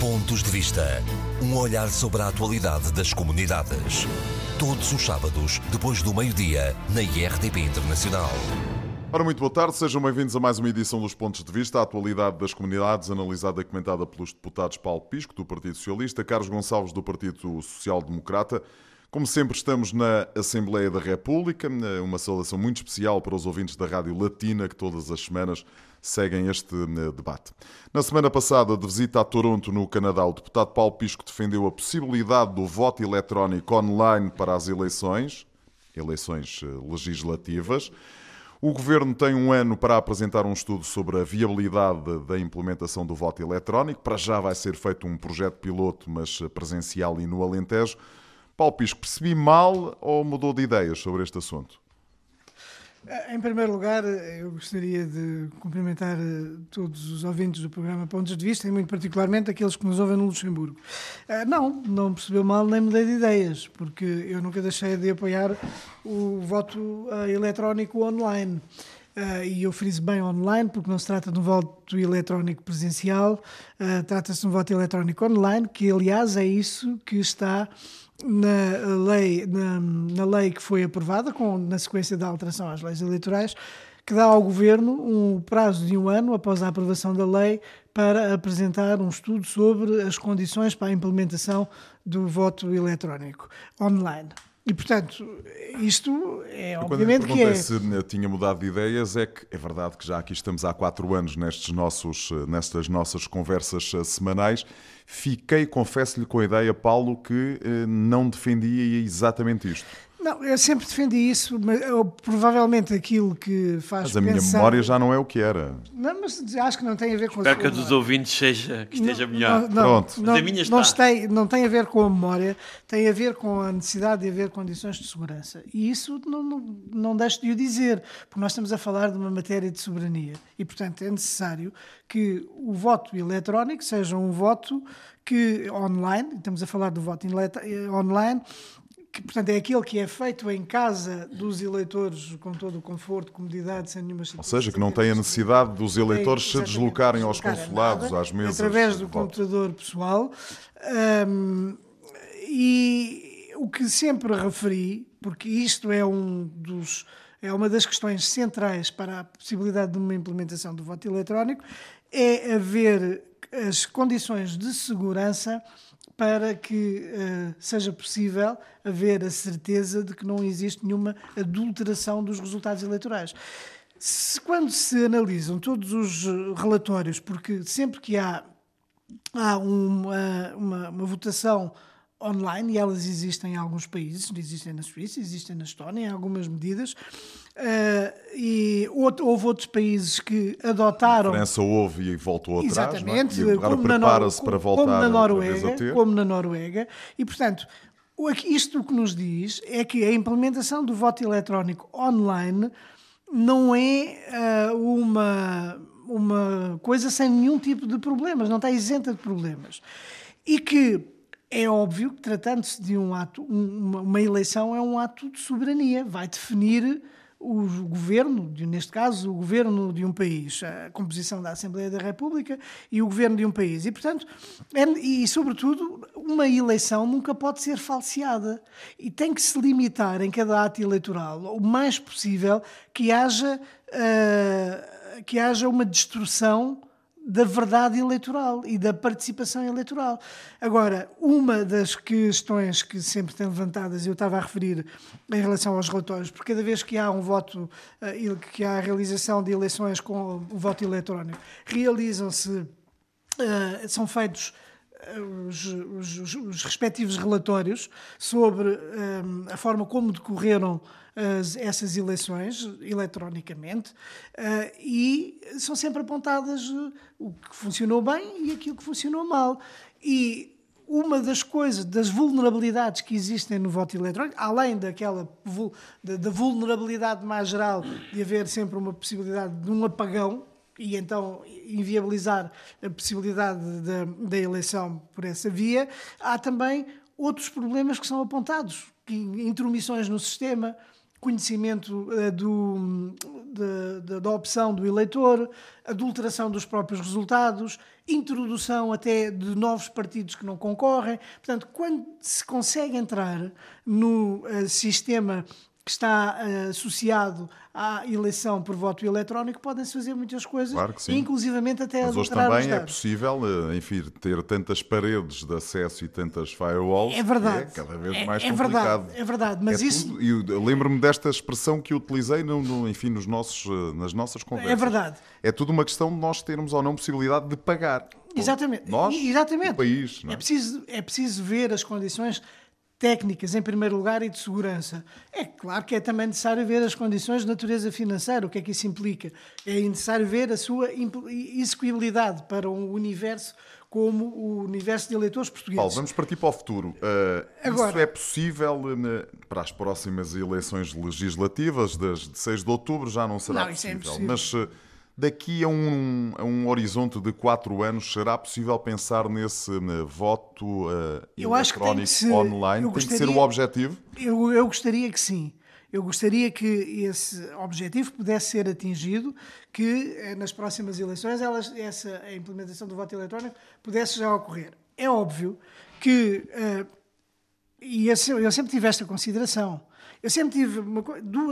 Pontos de Vista. Um olhar sobre a atualidade das comunidades. Todos os sábados, depois do meio-dia, na IRTP Internacional. Ora, muito boa tarde, sejam bem-vindos a mais uma edição dos Pontos de Vista, a atualidade das comunidades, analisada e comentada pelos deputados Paulo Pisco, do Partido Socialista, Carlos Gonçalves, do Partido Social Democrata. Como sempre, estamos na Assembleia da República, uma saudação muito especial para os ouvintes da Rádio Latina, que todas as semanas seguem este eh, debate. Na semana passada, de visita a Toronto, no Canadá, o deputado Paulo Pisco defendeu a possibilidade do voto eletrónico online para as eleições, eleições eh, legislativas. O Governo tem um ano para apresentar um estudo sobre a viabilidade da implementação do voto eletrónico. Para já vai ser feito um projeto piloto, mas presencial e no Alentejo. Paulo Pisco, percebi mal ou mudou de ideias sobre este assunto? Eh, em primeiro lugar, eh, eu gostaria de cumprimentar eh, todos os ouvintes do programa Pontos de Vista e, muito particularmente, aqueles que nos ouvem no Luxemburgo. Não, não percebeu mal nem mudei de ideias, porque eu nunca deixei de apoiar o voto eletrónico online. Uh, e eu friso bem online, porque não se trata de um voto eletrónico presencial, uh, trata-se de um voto eletrónico online, que aliás é isso que está na lei, na, na lei que foi aprovada, com, na sequência da alteração às leis eleitorais, que dá ao Governo um prazo de um ano após a aprovação da lei para apresentar um estudo sobre as condições para a implementação do voto eletrónico online. E, portanto, isto é obviamente que é... se tinha mudado de ideias, é que é verdade que já aqui estamos há quatro anos nestes nossos, nestas nossas conversas eh, semanais. Fiquei, confesso-lhe, com a ideia, Paulo, que eh, não defendia exatamente isto. Não, eu sempre defendi isso, mas eu, provavelmente aquilo que faz Mas a pensar... minha memória já não é o que era. Não, mas acho que não tem a ver com... Espero que a dos ouvintes seja, que esteja não, melhor. Não, Pronto. Não, Mas a minha está. Não tem, não tem a ver com a memória, tem a ver com a necessidade de haver condições de segurança. E isso não, não, não deixo de o dizer, porque nós estamos a falar de uma matéria de soberania. E, portanto, é necessário que o voto eletrónico seja um voto que online, estamos a falar do voto online, que, portanto, é aquele que é feito em casa dos eleitores com todo o conforto, comodidade, sem nenhuma Ou seja, que não tem a necessidade dos eleitores se deslocarem aos consulados, nada, às mesas. Através do computador pessoal. Um, e o que sempre referi, porque isto é um dos é uma das questões centrais para a possibilidade de uma implementação do voto eletrónico, é haver as condições de segurança para que uh, seja possível haver a certeza de que não existe nenhuma adulteração dos resultados eleitorais. Se, quando se analisam todos os relatórios, porque sempre que há, há uma, uma, uma votação online, e elas existem em alguns países, existem na Suíça, existem na Estónia, em algumas medidas, uh, e outro, houve outros países que adotaram... A França houve e voltou atrás, Exatamente, não é? e agora prepara-se para voltar como na Noruega. Como na Noruega, e portanto, isto o que nos diz é que a implementação do voto eletrónico online não é uh, uma, uma coisa sem nenhum tipo de problemas, não está isenta de problemas. E que é óbvio que, tratando-se de um ato, uma, uma, eleição é um ato de soberania, vai definir o governo, neste caso, o governo de um país, a composição da Assembleia da República e o governo de um país. E, portanto, é, e sobretudo, uma eleição nunca pode ser falseada. E tem que se limitar em cada ato eleitoral o mais possível que haja, uh, que haja uma destrução da verdade eleitoral e da participação eleitoral. Agora, uma das questões que sempre tem levantadas, eu estava a referir em relação aos relatórios, porque cada vez que há um voto, eh, que há a realização de eleições com o voto eletrónico, realizam-se, eh, são feitos os, os, os, respectivos relatórios sobre a forma como decorreram as, essas eleições eletronicamente uh, e são sempre apontadas uh, o que funcionou bem e aquilo que funcionou mal. E uma das coisas, das vulnerabilidades que existem no voto eletrónico, além daquela da, da vulnerabilidade mais geral de haver sempre uma possibilidade de um apagão, e então inviabilizar a possibilidade da, eleição por essa via, há também outros problemas que são apontados, intromissões no sistema, conhecimento uh, do, da opção do eleitor, adulteração dos próprios resultados, introdução até de novos partidos que não concorrem. Portanto, quando se consegue entrar no uh, sistema que está uh, associado à eleição por voto eletrónico, podem-se fazer muitas coisas, claro que sim. inclusivamente até Mas hoje também é possível, eh, enfim, ter tantas paredes de acesso e tantas firewalls. É verdade. é cada vez é, mais é complicado. Verdade, é verdade, mas é isso. Tudo, eu lembro-me desta expressão que utilizei no, no, enfim, nos nossos, eh, nas nossas conversas. É verdade. É tudo uma questão de nós termos ou não possibilidade de pagar. Exatamente. Nós, Exatamente. o país. É? é? preciso, é preciso ver as condições técnicas, em primeiro lugar, e de segurança. É claro que é também necessário ver as condições de natureza financeira, o que é que isso implica. É necessário ver a sua execuibilidade para um universo como o universo de eleitores portugueses. Paulo, vamos partir para o futuro. Uh, Agora, isso é possível uh, para as próximas eleições legislativas, das de 6 de outubro, já não será não, possível. Isso é Mas uh, daqui a um, a um horizonte de quatro anos, será possível pensar nesse né, voto uh, eletrónico ser, online? Tem gostaria, que ser o objetivo? Eu, eu gostaria que sim. Eu gostaria que esse objetivo pudesse ser atingido, que eh, nas próximas eleições elas, essa, a implementação do voto eletrónico pudesse já ocorrer. É óbvio que, uh, e eu, eu sempre tive esta consideração, eu sempre tive uma,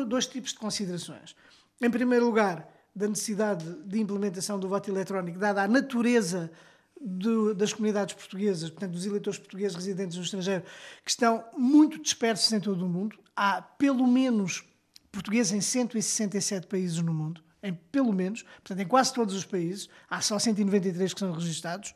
dois tipos de considerações. Em primeiro lugar, da necessidade de implementação do voto eletrónico, dada a natureza do, das comunidades portuguesas, portanto, dos eleitores portugueses residentes no estrangeiro, que estão muito dispersos em todo o mundo. Há pelo menos portugueses em 167 países no mundo, em pelo menos, portanto, em quase todos os países, há só 193 que são registados,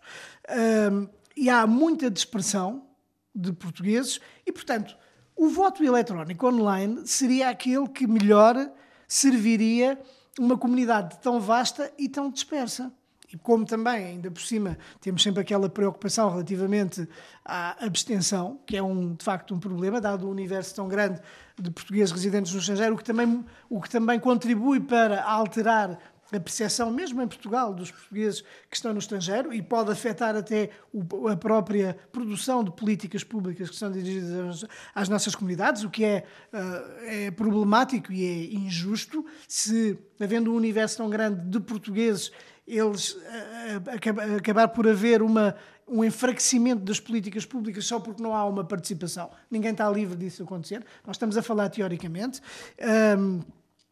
um, e há muita dispersão de portugueses, e, portanto, o voto eletrónico online seria aquele que melhor serviria uma comunidade tão vasta e tão dispersa. E como também, ainda por cima, temos sempre aquela preocupação relativamente à abstenção, que é um, de facto um problema, dado o universo tão grande de portugueses residentes no estrangeiro, o que também, o que também contribui para alterar a percepção, mesmo em Portugal, dos portugueses que estão no estrangeiro e pode afetar até o, a própria produção de políticas públicas que são dirigidas às, nossas comunidades, o que é, uh, é problemático e é injusto se, havendo um universo tão grande de portugueses, eles uh, acabar por haver uma, um enfraquecimento das políticas públicas só porque não há uma participação. Ninguém está livre disso acontecer. Nós estamos a falar teoricamente.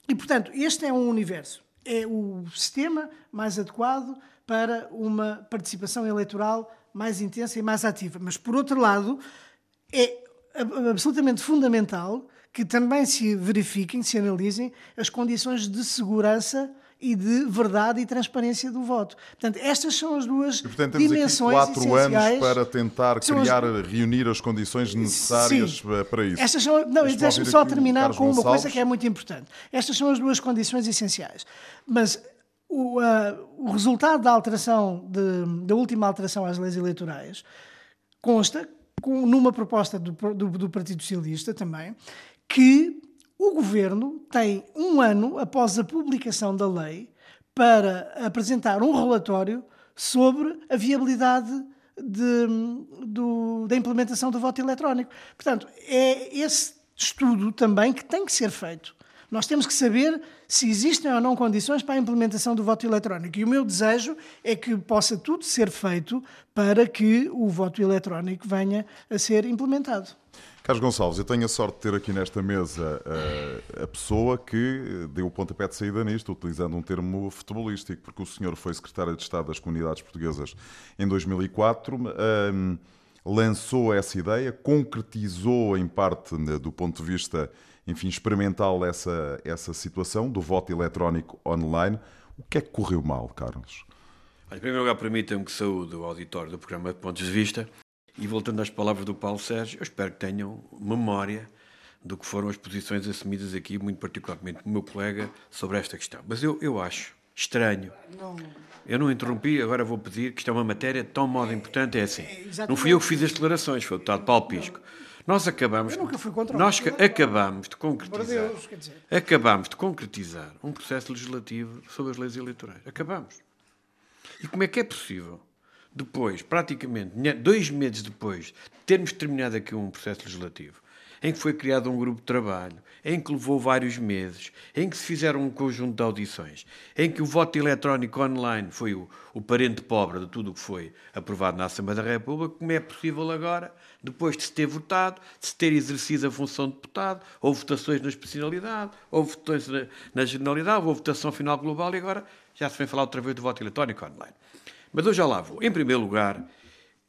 E, portanto, este é um universo é o sistema mais adequado para uma participação eleitoral mais intensa e mais ativa. Mas, por outro lado, é absolutamente fundamental que também se verifiquem, se analisem as condições de segurança e de verdade e transparência do voto. Portanto, estas são as duas e, portanto, temos dimensões aqui quatro anos para tentar criar, as... reunir as condições necessárias Sim. para isso. Estas são, não, deixe-me só terminar com uma coisa que é muito importante. Estas são as duas condições essenciais. Mas o, uh, o resultado da alteração, de, da última alteração às leis eleitorais, consta, com, numa proposta do, do, do Partido Socialista também, que o governo tem um ano após a publicação da lei para apresentar um relatório sobre a viabilidade de, do, da implementação do voto eletrónico. Portanto, é esse estudo também que tem que ser feito. Nós temos que saber se existem ou não condições para a implementação do voto eletrónico. E o meu desejo é que possa tudo ser feito para que o voto eletrónico venha a ser implementado. Carlos Gonçalves, eu tenho a sorte de ter aqui nesta mesa uh, a pessoa que deu o pontapé de saída nisto, utilizando um termo futebolístico, porque o senhor foi secretário de Estado das Comunidades Portuguesas em 2004, uh, ehm, lançou essa ideia, concretizou em parte né, do ponto de vista, enfim, experimental essa, essa situação do voto eletrónico online. O que é que correu mal, Carlos? Em primeiro lugar, permitam-me que saúde o auditório do programa Pontos de Vista e voltando às palavras do Paulo Sérgio, eu espero que tenham memória do que foram as posições assumidas aqui, muito particularmente do meu colega, sobre esta questão. Mas eu, eu acho estranho. Não. Eu não interrompi, agora vou pedir que isto é uma matéria de tão modo importante, é assim. É, não fui eu que fiz as declarações, foi o deputado Paulo Pisco. Nós acabamos, nós acabamos de concretizar, Deus, acabamos de concretizar um processo legislativo sobre as leis eleitorais. Acabamos. E como é que é possível depois, praticamente dois meses depois de termos terminado aqui um processo legislativo, em que foi criado um grupo de trabalho, em que levou vários meses, em que se fizeram um conjunto de audições, em que o voto eletrónico online foi o, o parente pobre de tudo o que foi aprovado na Assembleia da República, como é possível agora, depois de se ter votado, de se ter exercido a função de deputado, houve votações na especialidade, houve votações na, na generalidade, houve votação final global e agora já se vem falar outra vez do voto eletrónico online. Mas eu já lá vou. Em primeiro lugar,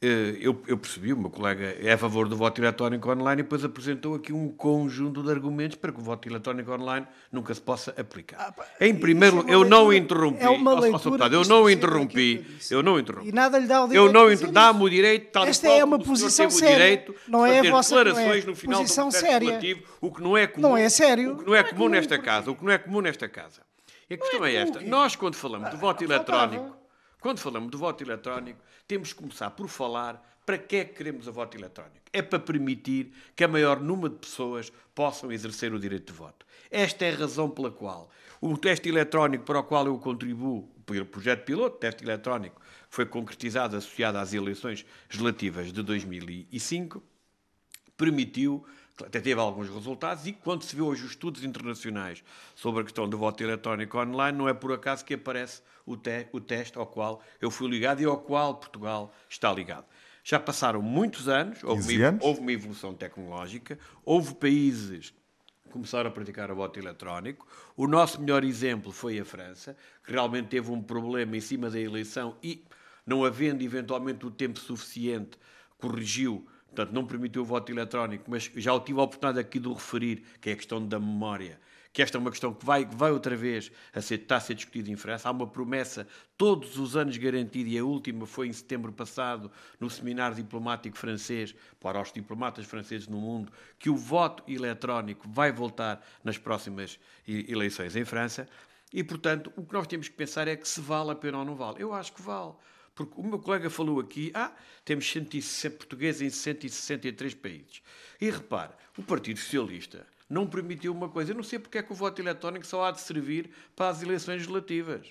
eh, eu, eu, percebi, o meu colega é a favor do voto eletrónico online e depois apresentou aqui um conjunto de argumentos para que o voto eletrónico online nunca se possa aplicar. Ah, em primeiro, é eu não interrompi, é uma leitura eu não interrompi, eu não interrompi. E nada lhe dá o direito. Eu não interrompi, dá-me o direito, tal Esta é uma posição séria. Direito não é a vossa declarações no final posição do séria. o que não é comum. Não é sério. O que não é, comum nesta casa, o que não é comum nesta casa. E a questão é, é esta. Nós quando falamos do voto eletrónico, quando falamos do voto eletrónico, temos que começar por falar para que é que queremos o voto eletrónico? É para permitir que a maior número de pessoas possam exercer o direito de voto. Esta é a razão pela qual o teste eletrónico para o qual eu contribuo, o projeto piloto, teste eletrónico, foi concretizado associado às eleições legislativas de 2005, permitiu até teve alguns resultados, e quando se vê hoje os estudos internacionais sobre a questão do voto eletrónico online, não é por acaso que aparece o, te o teste ao qual eu fui ligado e ao qual Portugal está ligado. Já passaram muitos anos, houve, uma, anos? houve uma evolução tecnológica, houve países que começaram a praticar o voto eletrónico. O nosso melhor exemplo foi a França, que realmente teve um problema em cima da eleição e, não havendo eventualmente o tempo suficiente, corrigiu, portanto, não permitiu o voto eletrónico, mas já o tive a oportunidade aqui de o referir, que é a questão da memória que esta é uma questão que vai, vai outra vez a ser, está a ser discutida em França. Há uma promessa todos os anos garantida, e a última foi em setembro passado, no seminário diplomático francês, para os diplomatas franceses no mundo, que o voto eletrónico vai voltar nas próximas eleições em França. E, portanto, o que nós temos que pensar é que se vale a pena ou não vale. Eu acho que vale. Porque o meu colega falou aqui, ah, temos 160 portugueses em 163 países. E repare, o Partido Socialista não permitiu uma coisa. Eu não sei porque é que o voto eletrónico só há de servir para as eleições legislativas.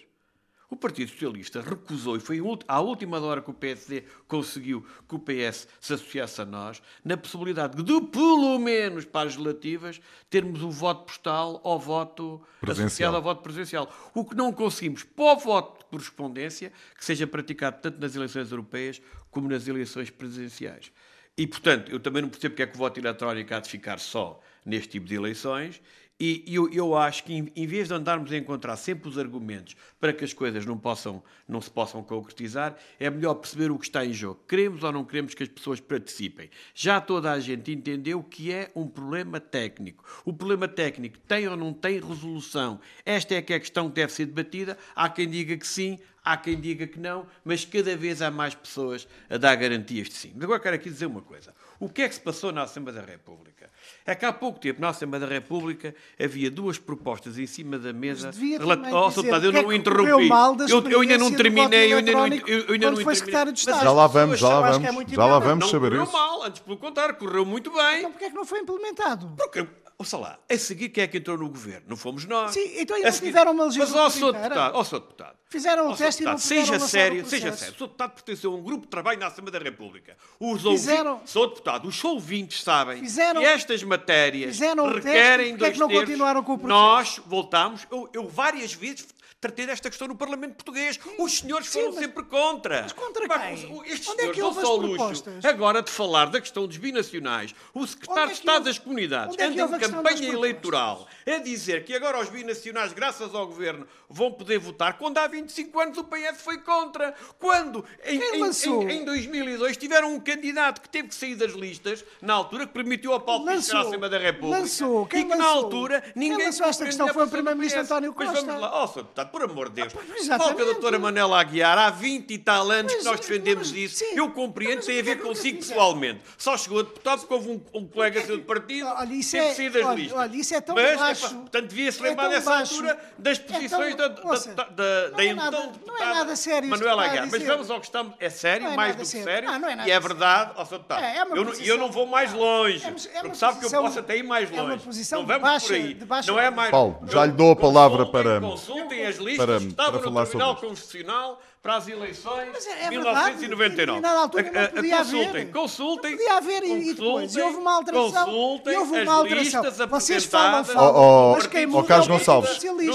O Partido Socialista recusou, e foi à última hora que o PSD conseguiu que o PS se associasse a nós, na possibilidade de, pelo menos para as legislativas, termos o voto postal ou voto presencial. associado ao voto presencial. O que não conseguimos para o voto de correspondência, que seja praticado tanto nas eleições europeias como nas eleições presidenciais. E, portanto, eu também não percebo porque é que o voto eletrónico há de ficar só neste tipo de eleições. E eu, eu acho que, em, vez de andarmos a encontrar sempre os argumentos para que as coisas não, possam, não se possam concretizar, é melhor perceber o que está em jogo. Queremos ou não queremos que as pessoas participem? Já toda a gente entendeu que é um problema técnico. O problema técnico tem ou não tem resolução? Esta é que é a questão que deve ser debatida. Há quem diga que sim, há quem diga que não, mas cada vez há mais pessoas a dar garantias de sim. Mas agora quero aqui dizer uma coisa. O que é que se passou na Assembleia da República? É que há pouco tempo, na Assembleia da República, havia duas propostas em cima da mesa. Relat... Oh, dizer, eu não interrompi. Eu, eu, ainda não terminei. Eu ainda não, eu ainda não foi secretário de Estado. Já lá vamos, já lá vamos. É já lá vamos não saber correu isso. mal, antes pelo contrário, correu muito bem. Então porquê é que não foi implementado? Porque Ouça lá, a seguir quem é que entrou no governo? Não fomos nós. Sim, então ainda seguir... tiveram uma legislatura Mas, ó, sou deputado, ó, deputado. Fizeram o teste deputado, e não Seja sério, seja sério. Sou deputado pertenceu a um grupo de trabalho na Assembleia da República. Os fizeram... ouvintes, sou deputado, os ouvintes sabem fizeram... que estas matérias requerem dois é que não terços. continuaram com o processo? Nós voltámos, eu, eu várias vezes tratei desta questão no Parlamento Português. Os senhores foram mas, sempre contra. Mas contra quem? Estes Onde é senhores é dão só o luxo agora de falar da questão dos binacionais. O secretário é de Estado houve... das Comunidades é anda em campanha eleitoral a dizer que agora os binacionais, graças ao governo, vão poder votar, quando há 25 anos o PS foi contra. Quando, em, em, em, em 2002, tiveram um candidato que teve que sair das listas, na altura, que permitiu ao Paulo Pisco à Assembleia da República. Lançou. Quem e que, lançou? na altura, ninguém... Quem lançou esta questão foi o Primeiro-Ministro António Costa. Mas vamos lá. Oh, Sr. Deputado, por amor de Deus. Ah, Qual que a doutora Manela Aguiar, há 20 e tal anos Mas, que nós defendemos mas, isso. sim. Eu compreendo, Mas tem a é ver consigo pessoalmente. Só chegou a deputado porque houve um, um colega seu de partido Olha, isso teve é- que sair das olha, listas. olha, isso é tão Mas, baixo. epá, portanto, devia-se É lembrar nessa baixo. altura das É posições tão- da, ouça, da, da, não da é então nada- não é deputada nada sério Manuela Aguiar. Mas vamos ao que estamos... É sério, é mais do que sério. Ah, é e é verdade, ó, Sr. Deputado. É, é eu, não, vou mais longe. É é porque sabe que eu posso até ir mais é uma longe. posição não vamos por aí. Não é mais... Paulo, já lhe dou a palavra para- Consultem as listas para- que estavam para no falar Tribunal sobre Constitucional para as eleições é- é de verdade. 1999. Em determinada altura não A- a- podia consultem, haver. consultem. Não podia haver e- e depois, e houve uma alteração. Consultem E houve uma as alteração. listas Vocês falam, falam, Oh, oh, mas quem oh, Carlos é Gonçalves. Esclareça-me,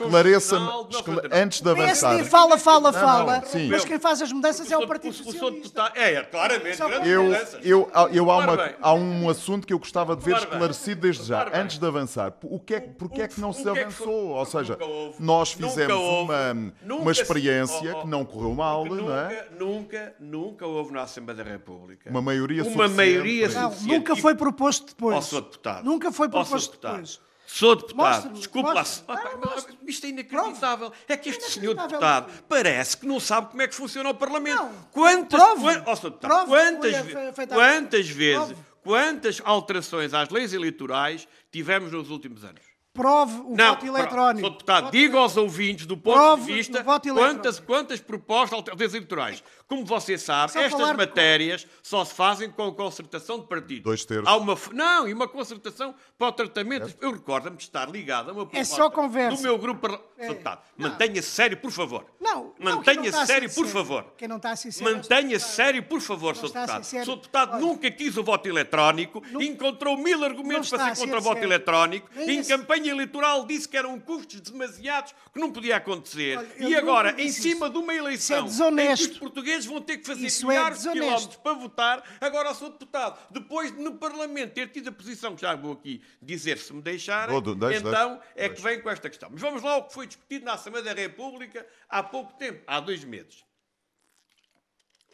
Constitucional de esclare- 99. antes de O PSD avançar. fala, fala, Não, fala, não, sim. mas quem faz as mudanças é o Partido Socialista. É, é, claramente. Eu, eu, eu há, uma, há um assunto que eu gostava de ver esclarecido desde já, antes de avançar. O que é, que- porque é que não o se é avançou? Ou seja, nós fizemos uma, experiência oh, oh. que não correu mal, Porque não é? nunca, nunca, nunca houve na Assembleia da República Uma maioria uma suficiente maioria para Não, suficiente. nunca foi proposto depois. Ó, Sr. Deputado. Nunca foi proposto Deputado. depois. Sou deputado, desculpe lá. Ah. Isto é inacreditável. É que este senhor Inacreditável. deputado parece que não sabe como é que funciona o Parlamento. Não. Quantas, Prove. Sr. Deputado, Prove quantas, ve- quantas vezes, Prove. quantas alterações às leis eleitorais tivemos nos últimos anos? Prove o Não, voto eletrónico. Sr. Deputado, Voto diga aos ouvintes do ponto Prove de vista quantas, quantas propostas alternativas eleitorais. Como você sabe, Só estas falar de- matérias só se fazem com concertação de partidos. Dois terços. Há uma, não, e uma concertação para o tratamento. Eu recordo-me de estar ligado a uma proposta É só conversa. do meu grupo. parla- Sr. Deputado, mantenha-se sério, por favor. Não, não, não Mantenha-se a sério, por favor. Quem não está a ser sério, Mantenha-se sério, por favor, Sr. a Deputado. Sr. Deputado Olha, nunca quis o voto eletrónico, encontrou mil argumentos Não para a ser contra o voto eletrónico, em esse- campanha eleitoral disse que eram custos demasiados, que não podia acontecer. Olha, e agora, em cima isso. de uma eleição Isso é desonesto. em que os portugueses vão ter que fazer Isso é milhares de desonesto. quilómetros para votar, agora sou deputado. Depois de no Parlamento ter tido a posição que já vou aqui dizer se me deixarem, deixe, então deixe, é que vem com esta questão. Mas vamos lá ao que foi discutido na Assembleia da República há pouco tempo, há dois meses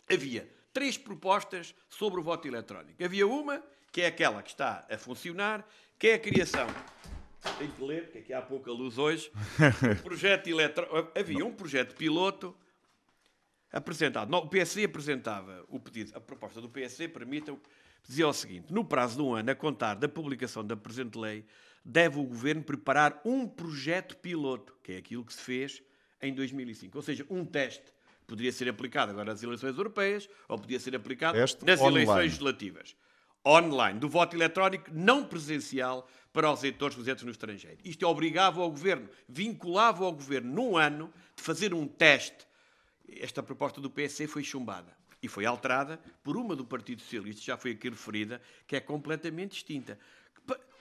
havia três propostas sobre o voto eletrónico. Havia uma, que é aquela que está a funcionar, que é a criação. Tenho que ler, que aqui há pouca luz hoje. Projeto eletro... Havia um projeto piloto apresentado. Não, o PSD apresentava o pedido, a proposta do PSD, permitam, dizia o seguinte: no prazo de um ano, a contar da publicação da presente lei, deve o governo preparar um projeto piloto, que é aquilo que se fez em 2005. Ou seja, um teste. Poderia ser aplicado agora nas eleições europeias ou podia ser aplicado Teste nas online. eleições legislativas. Online, do voto eletrónico não presencial para os eleitores residentes no estrangeiro. Isto obrigava ao governo, vinculava ao governo, num ano, de fazer um teste esta proposta do PSD foi chumbada e foi alterada por uma do Partido Socialista, já foi aqui referida, que é completamente distinta.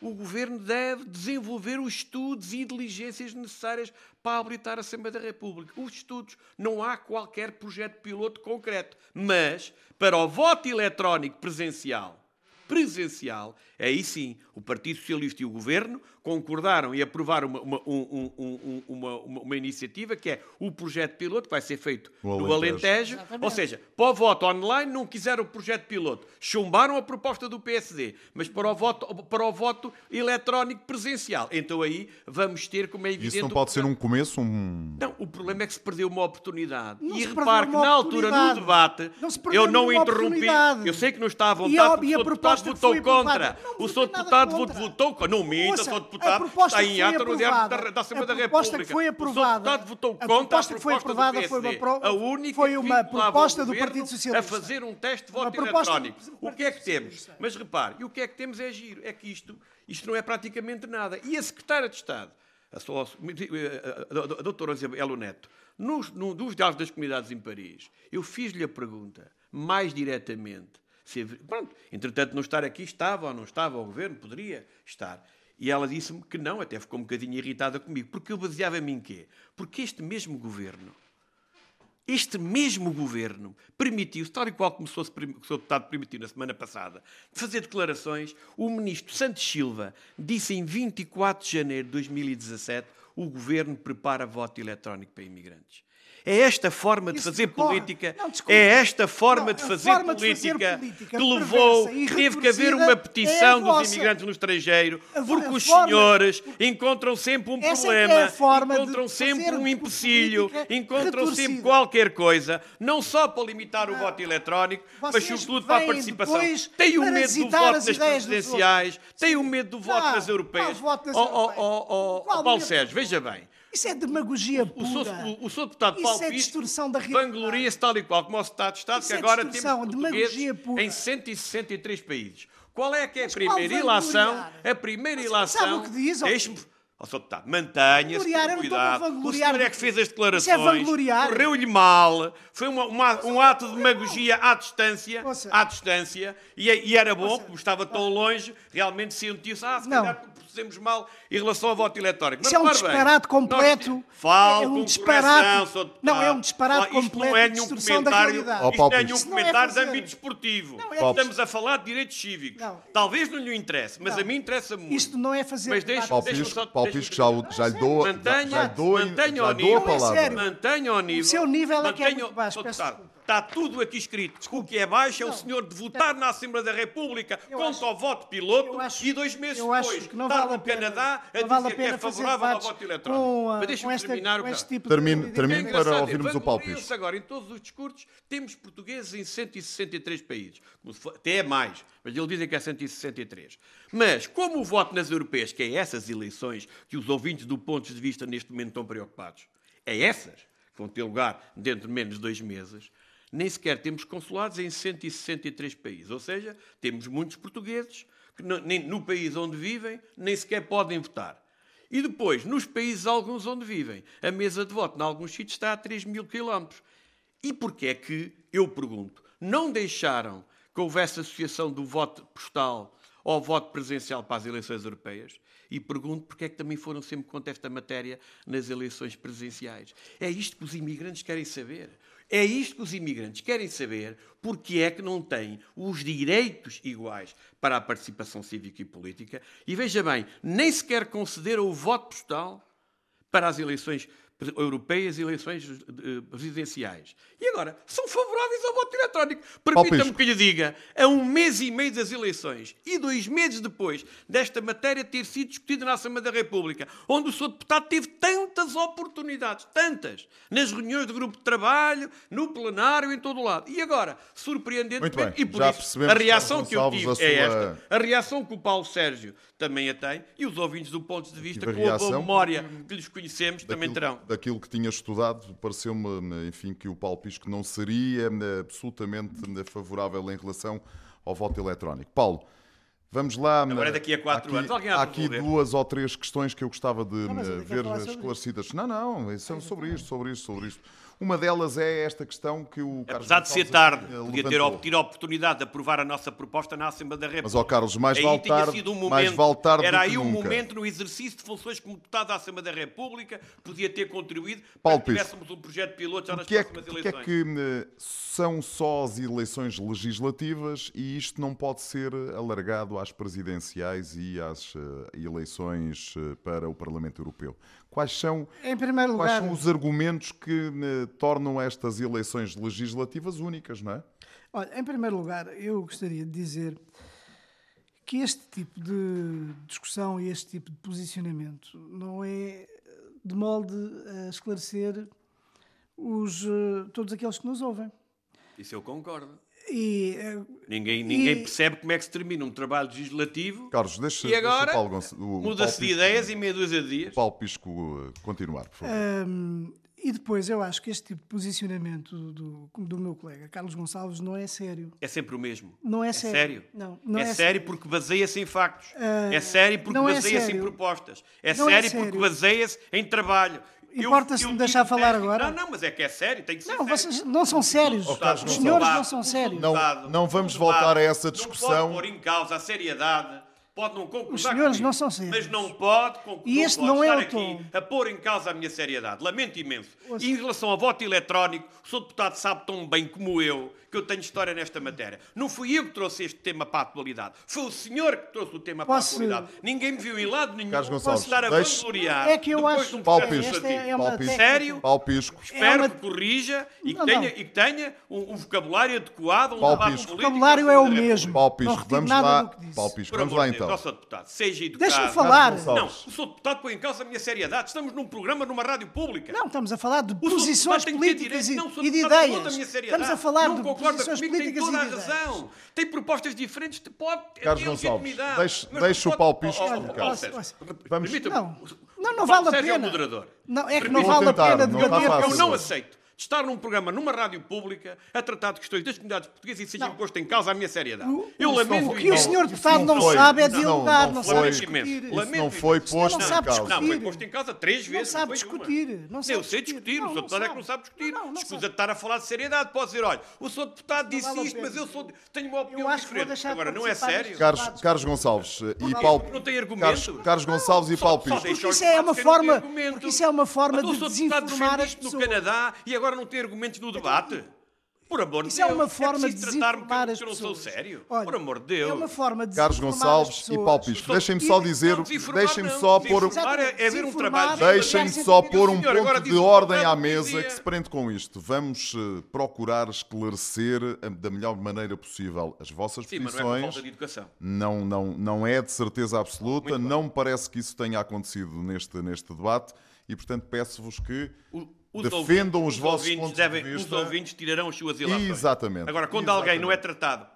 O governo deve desenvolver os estudos e diligências necessárias para habilitar a Assembleia da República. Os estudos, não há qualquer projeto piloto concreto, mas para o voto eletrónico presencial, presencial, aí sim o Partido Socialista e o Governo concordaram e aprovaram uma, uma, um- um- um- uma, uma- uma iniciativa que é o projeto piloto, que vai ser feito No no Alentejo. Alentejo. Ou seja, para o voto online não quiseram o projeto piloto. Chumbaram a proposta do PSD, mas para o voto, para o voto eletrónico presencial. Então aí vamos ter, como é evidente... Isso não o pode ser um começo, um... não, o problema é que se perdeu uma oportunidade. Não e repare que na altura, no debate, Não eu não interrompi. Eu sei que não está à E vontade, porque e a o Sr. Deputado votou contra. O nada Deputado votou contra. Não minta, Ouça, Sr. a Deputado proposta está que em foi ata no diário aprovada- da, da Assembleia a da proposta República. que foi O aprovada- Sr. Deputado votou a contra a proposta que foi proposta aprovada do foi uma pro- A única foi uma proposta o do Partido Socialista. A fazer um teste de voto proposta eletrónico. O que é que temos? Mas repare, e o que é que temos é giro. É que isto, isto não é praticamente nada. E a Secretária de Estado, a, sua, a, doutora Isabel Neto, nos, no, dos diálogos das comunidades em Paris, eu fiz-lhe a pergunta, mais diretamente, se, pronto, entretanto não estar aqui, estava ou não estava o governo, poderia estar. E ela disse-me que não, até ficou um bocadinho irritada comigo, porque eu baseava-me em quê? Porque este mesmo governo, este mesmo governo permitiu, tal e qual como o Sr. Deputado permitiu na semana passada, fazer declarações, o ministro Santos Silva disse em 24 de janeiro de 2017 o governo prepara voto eletrónico para imigrantes. É esta forma de Isso fazer decorre. política, Não, é esta forma Não, de fazer forma de fazer política que levou, teve que haver uma é petição a dos imigrantes no estrangeiro, porque os forma- senhores encontram sempre um é problema, é encontram sempre um empecilho, encontram sempre retorcida. qualquer coisa, não só para limitar o voto eletrónico, mas sobretudo para a participação. Tem o medo do voto as nas presidenciais, tem o medo do voto nas europeias. Oh, oh, oh, Paulo? Sérgio, veja bem. Isso é demagogia O pura. senhor, o, o senhor deputado Isso Paulo é Pisco distorção da realidade. vangloria-se tal e qual como o Estado de Estado, Isso que é agora temos portugueses pura. em 163 países. Qual é que é a primeira ilação? A primeira Mas ilação... sabe o que diz? Deixe-me Ó, Sr. Deputado, mantenha-se, com cuidado. O senhor é que fez as Isso é declarações. vangloriar. Correu-lhe mal. Foi uma- uma- um ato de demagogia à distância. À distância. E, e era bom, como estava tão longe, realmente sentiu-se, ah, se Não. calhar procedemos mal em relação ao voto eletrónico. Isso Mas é um bem, disparate nós- completo. Fale É um disparate. Não, é um disparate Ah, Isto não completo é nenhum comentário, realidade. Ó, isto não é nenhum Isso não é comentário de âmbito esportivo. Não, é Estamos a falar de direitos cívicos. Não. Talvez não lhe interesse, mas Não. a mim interessa muito. Isto não é fazer. Mas deixa-. Paulo Pisco, só- Paulo Pisco já, já lhe dou, já, Mantenha- já lhe dou, mantenha já dou a é palavra. Mantenha o nível. O seu nível é que é muito baixo, Está tudo aqui escrito. O que é baixo é o senhor de votar na Assembleia da República Eu contra acho- o voto piloto acho- e dois meses depois que não estar vale no pena- Canadá a vale a dizer que é favorável ao voto eletrónico. com, ah, Mas deixa-me terminar o com este tipo Termine- de termine é para ouvirmos o Pisco. agora em todos os discursos, temos portugueses em 163 países. Até é mais, mas eles dizem que é 163. Mas, como o voto nas europeias, que é essas eleições que os ouvintes do ponto de vista neste momento estão preocupados, é essas que vão ter lugar dentro de menos de dois meses, nem sequer temos consulados em 163 países. Ou seja, temos muitos portugueses que no, nem no país onde vivem nem sequer podem votar. E depois, nos países alguns onde vivem, a mesa de voto, em alguns sítios, está a 3 mil quilómetros. E porquê é que, eu pergunto, não deixaram que houvesse associação do voto postal ao voto presencial para as eleições europeias? E pergunto porque é que também foram sempre contra esta matéria nas eleições presidenciais. É isto que os imigrantes querem saber. É isto que os imigrantes querem saber porque é que não têm os direitos iguais para a participação cívica e política. E veja bem, nem sequer concederam o voto postal para as eleições europeias e eleições eh, presidenciais. E agora, são favoráveis ao voto eletrónico. Permita-me que lhe diga, a um mês e meio das eleições e dois meses depois desta matéria ter sido discutida na Assembleia da República, onde o Sr. Deputado teve tantas oportunidades, tantas, nas reuniões do grupo de trabalho, no plenário, em todo o lado. E agora, surpreendentemente, bem, e por isso, a reação que eu tive é esta. A reação que o Paulo Sérgio também a tem e os ouvintes do ponto de vista, com a boa memória que lhes conhecemos, também terão. Daquilo que tinha estudado, pareceu-me, enfim, que o Paulo Pisco não seria eh, absolutamente eh, favorável em relação ao voto eletrónico. Paulo, vamos lá. Agora é eh, daqui a quatro aqui- anos. Alguém há aqui duas ou três questões que eu gostava de quer ver esclarecidas. Não, não, isso é sobre isto, sobre isto, sobre isto. Uma delas é esta questão que o Carlos Apesar de ser tarde, eh, podia ter obtido a oportunidade de aprovar a nossa proposta na Assembleia da República. Mas, ó Carlos, mais vale tarde- um mais vale tarde Era que aí um nunca. momento no exercício de funções como deputado da Assembleia da República, podia ter contribuído Paulo para que tivéssemos um projeto piloto já nas é, que, próximas é eleições. que eh, são só as eleições legislativas e isto não pode ser alargado às presidenciais e às eh, eleições para o Parlamento Europeu? Quais são, Em primeiro quais lugar, são os argumentos que eh, tornam estas eleições legislativas únicas, não é? olha, em primeiro lugar, eu gostaria de dizer que este tipo de discussão e este tipo de posicionamento não é de molde a esclarecer os, eh, todos aqueles que nos ouvem. Isso eu concordo. E eh, Ninguém, ninguém E- percebe como é que se termina um trabalho legislativo Carlos, deixa, e deixa agora o Paulo, Gonç- o- o muda-se Paulo de Pisco- ideias em meia dúzia de dias. Paulo Pisco eh, continuar, por favor. Hum, e depois eu acho que este tipo de posicionamento do, do meu colega Carlos Gonçalves não é sério. É sempre o mesmo. Não é sério. sério. Não, não é, é sério sério. porque baseia-se em factos. Ah, é sério porque é baseia-se em sério. propostas. É Não é sério porque baseia-se em trabalho. Importa-se me deixar falar técnico- agora? Não, não, mas é que é sério, tem que ser Não, sério. vocês não são sérios. Os senhores não são sérios. Não- não vamos voltar a essa Não discussão. pode pôr em causa a seriedade, pode não concordar Os senhores comigo, não são sérios. Mas não pode, con- E este pode não é estar o aqui tom. a pôr em causa a minha seriedade. Lamento imenso. Ouça. E em relação ao voto eletrónico, o Sr. Deputado sabe tão bem como eu que eu tenho história nesta matéria. Não fui eu que trouxe este tema para a atualidade. Foi o senhor que trouxe o tema Posso- para a atualidade. Ninguém me viu em lado nenhum. Carlos Gonçalves, Posso estar a deixe- vangloriar É que eu depois acho- de um Paulo processo Pisco. Esta é, é uma. Sério? Paulo Pisco. Espero uma- que corrija e que, Não, tenha, não. e que tenha um, um vocabulário adequado, um Paulo debate Pisco. O vocabulário é o mesmo. Paulo Não Pisco, retiro vamos nada lá. do que disse. Paulo Pisco, Por vamos lá então. Sr. Deputado, seja educado. Deixa-me falar. Não, o Sr. Deputado põe em causa a minha seriedade. Estamos num programa, numa rádio pública. Não, estamos a falar de posições políticas e, de ideias. minha seriedade. Estamos a falar de concorda comigo, tem toda a razão. Tem propostas diferentes, pode Carlos legitimidade. deixe não o Ouça, Vamos- permita-me. Não, não, vale a é o pena. moderador. Não, é que não vale tentar, a pena debater. Eu não aceito. De estar num programa, numa rádio pública, a tratar de questões das comunidades portuguesas e seja posto em causa a minha seriedade. Eu Isso lamento não- o que o senhor deputado não, foi. sabe é Isso não- dialogar, não não, foi. sabe discutir. Lamento não foi posto não em sabe causa. Não, foi posto em causa três vezes. sabe não uma. discutir, não sabe eu sei discutir. Não, o Sr. não Deputado é que sabe. não sabe discutir. Não, não Escusa sabe. de estar a falar de seriedade. Pode dizer, olha, o Sr. Deputado disse isto, mas eu sou, tenho uma opinião diferente. deixar Agora, não é sério? destes Carlos, Carlos Gonçalves eh, e Não, Paulo. não tem argumentos. Carlos, Gonçalves e Paulo os isso é uma não forma- isso é uma forma de o desinformar as isto no pessoas. Canadá e agora não tem argumentos no debate. Por amor de Isso é Deus. uma forma de preciso tratar-me que as eu não sou sério. Olha, Por amor de Deus. É uma forma de Carlos Gonçalves e. Paulo Pisco. Deixem-me só dizer, deixem-me só pôr, é, é ver um trabalho. é- deixem-me Deixem-me só pôr um agora ponto de ordem à deputado mesa que se prende com isto. Vamos eh, procurar esclarecer eh, da melhor maneira possível as vossas Sim, mas não é por posições. falta de educação. Não, não, não é de certeza absoluta, Muito não me parece que isso tenha acontecido neste, neste debate e, portanto, peço-vos que O- os defendam ouvintes- os vossos ouvintes pontos devem, de Os vista. ouvintes tirarão as suas ilações. Exatamente. Agora, quando Exatamente. alguém não é tratado,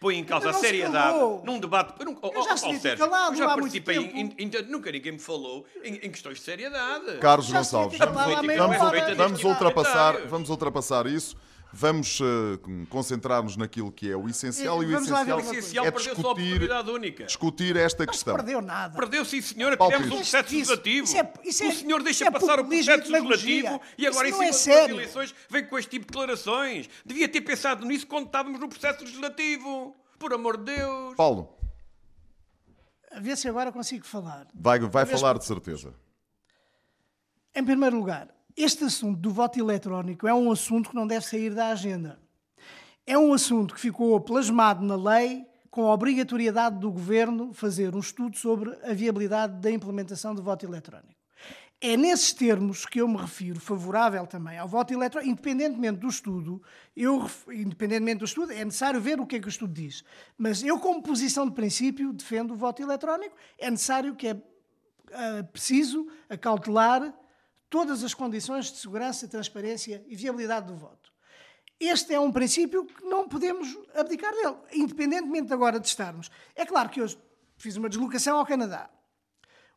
põe em causa a seriedade, calou. num debate... Eu, não, oh, Eu já oh, estive oh, Sérgio, calado eu já participei em, tempo. em- em- Nunca ninguém me falou em, em questões de seriedade. Carlos Já Gonçalves, tinha vamos, vamos- vamos ultrapassar, vamos ultrapassar isso. Vamos eh, concentrar-nos naquilo que é o essencial e o lá ver essencial. O essencial é discutir, oportunidade única. discutir esta Não questão. perdeu nada. Perdeu sim, senhora. Paulo Tivemos um processo Isso- legislativo. isso é- isso é- o senhor deixa é passar o e processo legislativo e agora, Isso em não é cima das eleições, vem com este tipo de declarações. Devia ter pensado nisso quando estávamos no processo legislativo. Por amor de Deus. Paulo, A ver se agora consigo falar. vai, vai falar de certeza. Em primeiro lugar, este assunto do voto eletrónico é um assunto que não deve sair da agenda. É um assunto que ficou plasmado na lei com a obrigatoriedade do governo fazer um estudo sobre a viabilidade da implementação do voto eletrónico. É nesses termos que eu me refiro, favorável também ao voto eletrónico, independentemente do estudo, eu, independentemente do estudo, é necessário ver o que é que o estudo diz. Mas eu, como posição de princípio, defendo o voto eletrónico, é necessário que é ah, preciso acautelar todas as condições de segurança, transparência e viabilidade do voto. Este é um princípio que não podemos abdicar dele, independentemente agora de estarmos. É claro que eu fiz uma deslocação ao Canadá.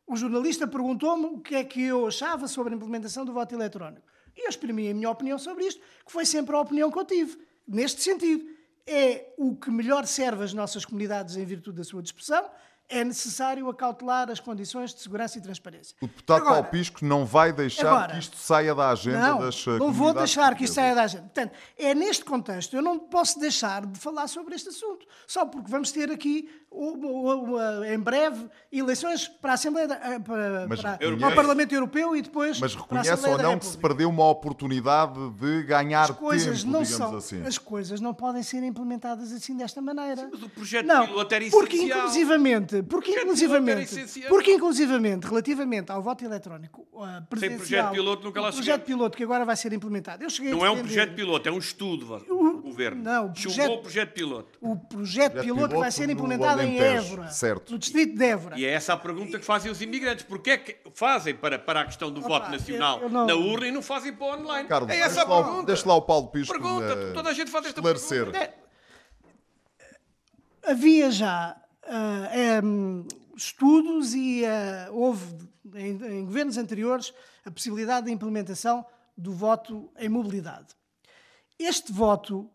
O jornalista perguntou-me o que é que eu achava sobre a implementação do voto eletrónico. E eu exprimi a minha opinião sobre isto, que foi sempre a opinião que eu tive. Neste sentido, é o que melhor serve as nossas comunidades em virtude da sua dispersão, é necessário acautelar as condições de segurança e transparência. O deputado Agora- Paulo Pisco não vai deixar Agora- que isto saia da agenda não, das eh, não vou deixar que isto saia da agenda. Portanto, é neste contexto, eu não posso deixar de falar sobre este assunto, só porque vamos ter aqui, uma- uma- uma- em breve, eleições para a Assembleia, da- eh, para, Mas para, para o Parlamento Europeu e depois Mas para a reconhece ou não que se perdeu uma oportunidade de ganhar As coisas tempo, não digamos são, assim? as coisas não podem ser implementadas assim desta maneira. mas o projeto não, era porque essencial. Inclusivamente, porque projeto inclusivamente, porque inclusivamente relativamente ao voto eletrónico, uh, presencial, projeto piloto nunca lá o projeto piloto que agora vai ser implementado. Eu cheguei a Não é um projeto piloto, é um estudo vá, do O- governo. não, o Chegou projeto- o projeto piloto. o projeto piloto que vai ser implementado em Évora, certo. no distrito de Évora. E é essa a pergunta que fazem os imigrantes. Porquê é que fazem para, para a questão do voto nacional eu- eu não- na urna e não fazem para o online? Carlos, é essa deixa a lá, o- pergunta. deixa lá o Paulo Pisco Pergunta, eh, toda a gente faz esta esclarecer. pergunta. É, havia já ah, em, estudos e ah, houve em, em governos anteriores a possibilidade de implementação do voto em mobilidade. Este voto,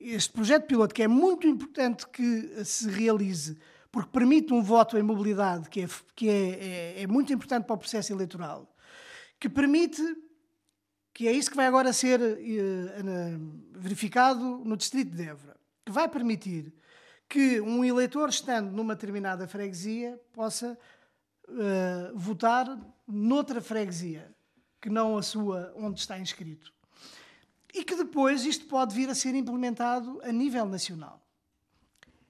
este projeto piloto, que é muito importante que se realize, porque permite um voto em mobilidade, que é, que é, é- é muito importante para o processo eleitoral, que permite que é isso que vai agora ser ana- verificado no distrito de Évora, que vai permitir que um eleitor estando numa determinada freguesia possa eh, votar noutra freguesia que não a sua onde está inscrito. E que depois isto pode vir a ser implementado a nível nacional.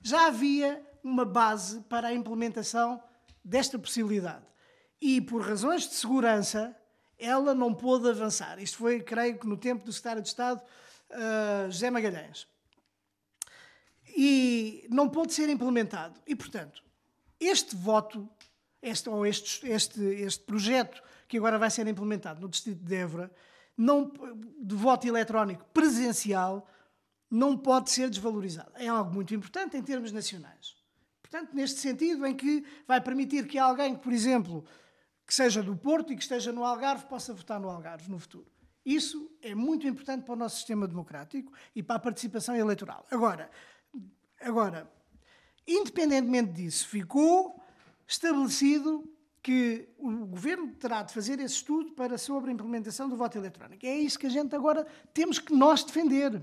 Já havia uma base para a implementação desta possibilidade. E por razões de segurança, ela não pôde avançar. Isto foi, creio que, no tempo do secretário de Estado, ah, José Magalhães. E não pôde ser implementado. E, portanto, este voto, este, ou este, este, este projeto que agora vai ser implementado no Distrito de Évora, não, de voto eletrónico presencial, não pode ser desvalorizado. É algo muito importante em termos nacionais. Portanto, neste sentido, em que vai permitir que alguém, por exemplo, que seja do Porto e que esteja no Algarve, possa votar no Algarve no futuro. Isso é muito importante para o nosso sistema democrático e para a participação eleitoral. Agora, agora independentemente disso, ficou estabelecido que o governo terá de fazer esse estudo para sobre a implementação do voto eletrónico. É isso que a gente agora temos que nós defender.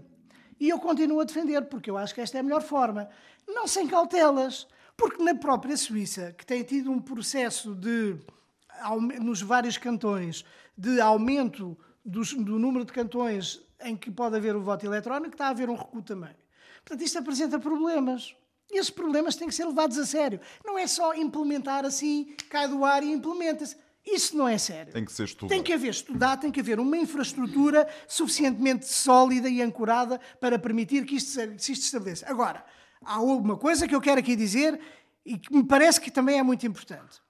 E eu continuo a defender, porque eu acho que esta é a melhor forma. Não sem cautelas, porque na própria Suíça, que tem tido um processo de, nos vários cantões, de aumento dos, do número de cantões em que pode haver o voto eletrónico, está a haver um recuo também. Portanto, isto apresenta problemas. E esses problemas têm que ser levados a sério. Não é só implementar assim, cai do ar e implementa-se. Isso não é sério. Tem que ser estudado. Tem que haver estudado, tem que haver uma infraestrutura suficientemente sólida e ancorada para permitir que isto se estabeleça. Agora, há uma coisa que eu quero aqui dizer e que me parece que também é muito importante.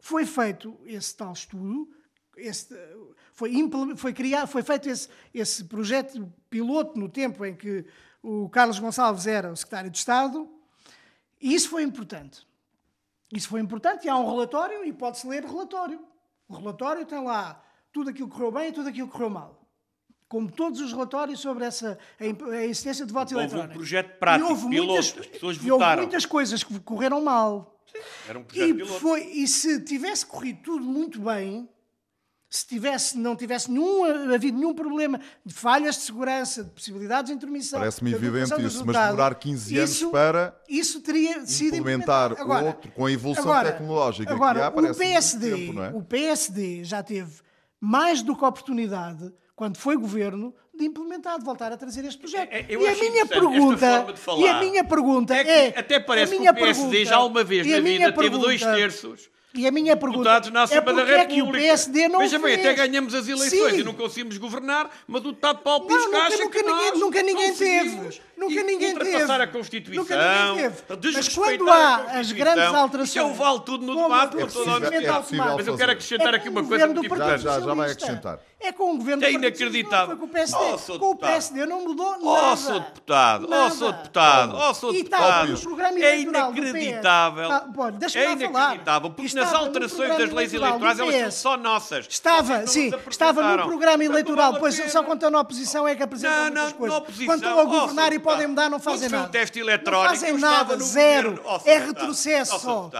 Foi feito esse tal estudo, esse, foi, foi, criado, foi feito esse, esse projeto piloto no tempo em que o Carlos Gonçalves era o secretário de Estado, e isso foi importante. Isso foi importante e há um relatório e pode-se ler o relatório. O relatório tem lá tudo aquilo que correu bem e tudo aquilo que correu mal. Como todos os relatórios sobre essa, a existência de voto houve eletrónico. Houve um projeto prático, e houve piloto, muitas, as pessoas e votaram. houve muitas coisas que correram mal. Sim, era um projeto e, piloto. foi, e se tivesse corrido tudo muito bem, se tivesse, não tivesse nenhum, havido nenhum problema de falhas de segurança, de possibilidades de intermissão. Parece-me de evidente isso, mas demorar 15 anos isso- para isso teria sido implementar. Agora, outro com a evolução agora- tecnológica agora, que há, o PSD, tempo, não é? o PSD já teve mais do que oportunidade, quando foi governo, de implementar, de voltar a trazer este projeto. É, é, eu e a minha pergunta, e a minha pergunta É é, que até parece a que minha o PSD pergunta- já uma vez na minha vida teve dois pergunta- terços E a minha pergunta na é da porque é que o PSD não Veja bem, fez? até ganhamos as eleições Sim. e não conseguimos governar, mas o deputado Paulo Não, Pisco nunca- acha nunca que ninguém- nós nunca ninguém teve. Nunca e ninguém ultrapassar teve. a Constituição, Nunca ninguém teve. Mas quando a há as Constituição, grandes Isso alterações, é o vale tudo no debate, com toda a procedimento é honestidade. possível Mas eu quero acrescentar É aqui uma coisa muito importante. já, já vai acrescentar. É com o governo É inacreditável. Socialista, Foi com o PSD. Oh, com o. PSD não mudou Oh, nada. sou deputado, oh, Nada. sou deputado, oh, sou deputado. programa É inacreditável. Ah, deixa-me É inacreditável, porque nas alterações das leis eleitorais elas são só nossas. Estava, não sim, estava no programa eleitoral, pois só quando estão na oposição é que apresentam Não, não, coisas. oposição. Quando estão a Oh, governar sou e podem mudar, não fazem nada. Não fazem nada, zero. Oh, é retrocesso Oh, só.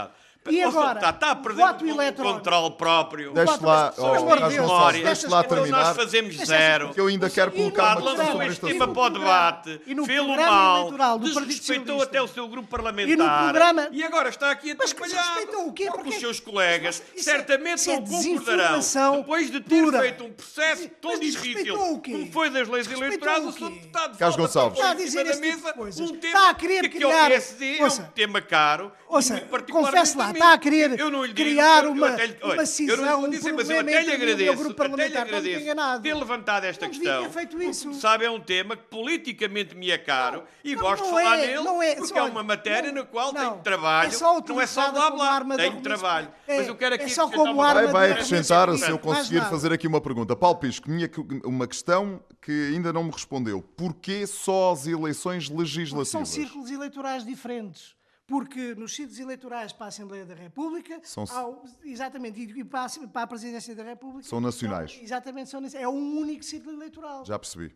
E agora, deputado. Está a perder voto o eletrónico. controle próprio. Deixe lá, oh, Gonçalves, destas deixe lá. Então nós terminar, fazemos zero. que eu ainda quero colocar no uma questão sobre este tema para o debate, E no fê-lo programa mal, eleitoral do Partido desrespeitou até o seu grupo parlamentar. E no programa- E agora está aqui que atrapalhado. o quê? Porque Porque- os seus colegas Isso é- certamente é não concordarão. Depois de ter pura. feito um processo tão Mas difícil o como foi das leis eleitorais, o o seu quê? deputado Carlos Gonçalves. Está a dizer esse tipo de mesa coisas. um tema Está a querer que ao criar- PSD é um tema caro. e muito confesse lá, está a querer Eu não lhe digo, criar eu- eu uma- até lhe- uma olha, cisão, eu não lhe vou um dizer, mas eu até lhe agradeço, grupo até lhe parlamentar, não me agradeço ter levantado esta Não questão. ter feito porque, isso. como sabe, é um tema que politicamente me é caro e não, gosto de não falar é, nele não é, porque só- é uma matéria não, na qual não. tenho trabalho. É só não é só blá blá, tenho trabalho. É, mas eu quero aqui é só acrescentar como uma arma Vai, acrescentar, se eu conseguir fazer aqui uma pergunta. Paulo Pisco, uma questão que ainda não me respondeu. Porquê só as eleições São legislativas? círculos eleitorais diferentes. Porque nos círculos eleitorais para a Assembleia da República, São- há o- exatamente, e para a, para a Presidência da República, São nacionais. são- exatamente, são, é um único círculo eleitoral. Já percebi.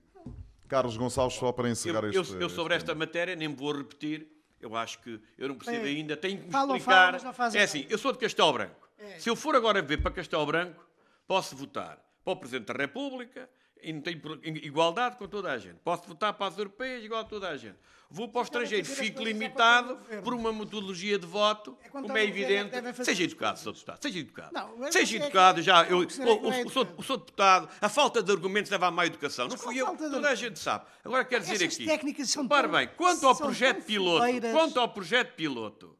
Carlos Gonçalves, só para encerrar Eu, este... eu- eu sobre este esta matéria nem me vou repetir. Eu acho que eu não percebo É. ainda. Tenho que me Falam, explicar. falam, mas não fazem é assim, eu sou de Castelo Branco. É. Se eu for agora ver para Castelo Branco, posso votar para o Presidente da República e não tenho igualdade com toda a gente. Posso votar para as europeias igual a toda a gente. Vou para o estrangeiro, fico limitado por uma metodologia de voto, É como é evidente. Seja educado. Sr. Deputado. Seja educado. Não, seja é educado, já. Eu, o o, senhor é é o, sou deputado. A falta de argumentos leva à má educação. Não fui eu. Toda a gente sabe. Agora quero dizer aqui. técnicas são Repare bem, quanto ao projeto piloto, quanto ao projeto piloto,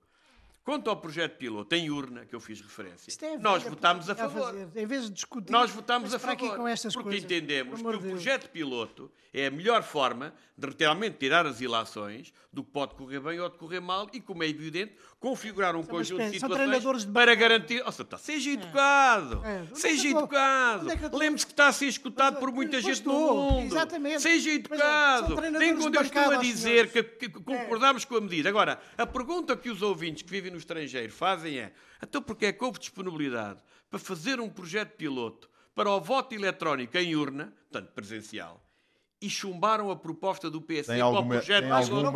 quanto ao projeto piloto em urna, que eu fiz referência, é nós votámos a favor. fazer. Em vez de discutir, Nós votámos a favor. porque coisas. entendemos que o projeto piloto é a melhor forma de realmente tirar as ilações do que pode correr bem ou de correr mal e, como é evidente, configurar um São conjunto de situações de para garantir. Oh, Sr. Tá, seja educado! É. Onde é que Seja educado! É que estou? Lembre-se que está a ser escutado por muita gente no mundo. exatamente. Seja é, educado! de quando eu estou a dizer que, que concordamos com a medida. Agora, a pergunta que os ouvintes que vivem no estrangeiro fazem é: então, porque é que houve disponibilidade para fazer um projeto piloto para o voto eletrónico em urna, portanto presencial, e chumbaram a proposta do PSD Tem para o alguma, projeto não alguma,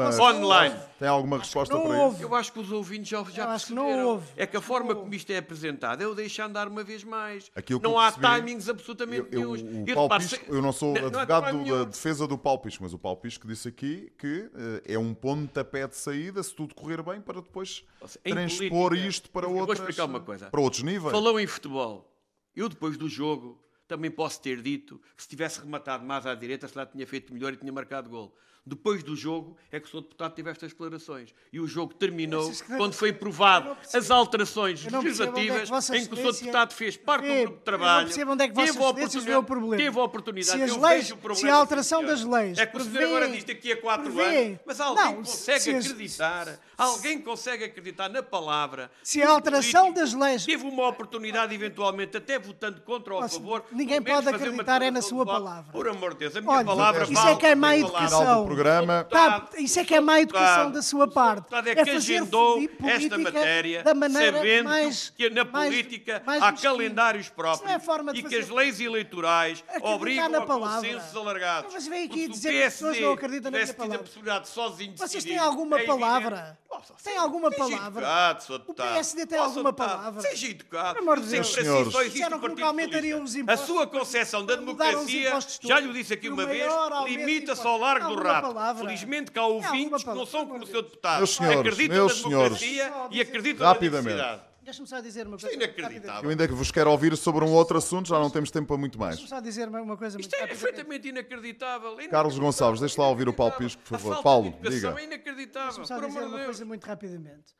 online. tem alguma resposta não para houve. isso? Eu acho que os ouvintes já, já Eu acho que não perceberam. houve. É que a forma não como isto é apresentado é o deixar andar uma vez mais. Aquilo não eu há percebi- timings absolutamente Eu, eu, E Pisco, se- eu não sou não- não há advogado do- da nenhum. defesa do Paulo Pisco, mas o Paulo Pisco disse aqui que eh, é um pontapé de saída, se tudo correr bem, para depois Em transpor política, isto para, eu vou outras, explicar uma coisa. para outros níveis. Falou em futebol. Eu, depois do jogo, também posso ter dito que se tivesse rematado mais à direita, se lá tinha feito melhor e tinha marcado gol. Depois do jogo, é que o Sr. Deputado teve estas declarações. E o jogo terminou isso quando foi eu provado não percebo- as alterações eu não é legislativas Vossa em que o Sr. Deputado fez parte do grupo de Eu trabalho. não percebo onde é que teve a oportunidade, problema. teve a oportunidade. Se as eu leis- vejo o problema, se a alteração das leis É que o senhor agora diz daqui a quatro prevê- anos, mas alguém Não, consegue se acreditar, alguém consegue acreditar na palavra. Se a alteração das leis- Teve uma oportunidade, eventualmente, até votando contra ou a favor. ninguém pode acreditar é na sua palavra. Por amor de Deus, a minha palavra isso vale é que é má educação. Programa. Tá, isso é que é má educação da sua parte. deputado é que fazer agendou esta matéria da maneira sabendo mais, que na mais- política mais há mesquinha. calendários Isso próprios é e que as leis eleitorais Acreditar obrigam a consensos alargados. Mas vem aqui dizer que as pessoas não acreditam na minha palavra. Vocês têm alguma é palavra? Nossa, Têm alguma palavra? Educado. O. PSD tem Ó, alguma palavra? Seja educado. Pelo amor de Deus. Senhores. só existe Disseram o que Partido nunca aumentariam Socialista. os impostos. A sua concepção da democracia, já lhe disse aqui uma vez, limita-se ao largo do rato. palavra? Felizmente que há ouvintes que não são como o Sr. Deputado. Meus senhores, acreditam meus na senhores. democracia e acreditam Rapidamente. na diversidade. Deixa-me só dizer uma Isto é coisa. inacreditável. Eu ainda que vos quero ouvir sobre um outro assunto, já não temos tempo para muito mais. Deixa-me só dizer uma coisa Isto é perfeitamente inacreditável. É Carlos inacreditável, Gonçalves, deixa lá ouvir o Paulo Pisco, por favor. Paulo, diga. É inacreditável. Deixa-me só dizer uma coisa muito rapidamente.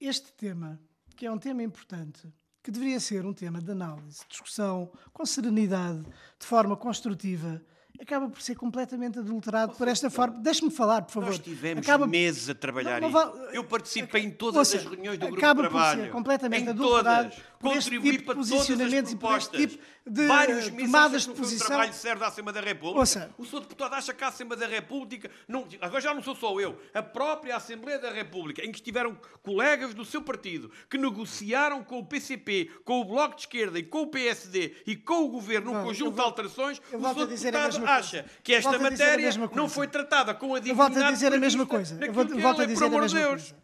Este tema, que é um tema importante, que deveria ser um tema de análise, discussão, com serenidade, de forma construtiva, acaba por ser completamente adulterado por esta forma. Deixe-me falar, por favor. Nós tivemos Acaba- meses a trabalhar Não, não isto. vale- Eu participei em todas Ouça, as reuniões do grupo acaba de por trabalho. ser completamente em adulterado todas. por este tipo de para as posicionamentos e por este tipo de, Vários tomadas de posição. trabalho sério da Assembleia da República. Ouça. O senhor deputado acha que a Assembleia da República... Não, agora já não sou só eu. A própria Assembleia da República, em que estiveram colegas do seu partido, que negociaram com o PCP, com o Bloco de Esquerda e com o PSD e com o Governo um conjunto de vou- alterações, eu o senhor deputado acha que esta matéria não foi tratada com a Eu volto a dignidade dizer a mesma coisa. Eu volto, a é, dizer a mesma coisa.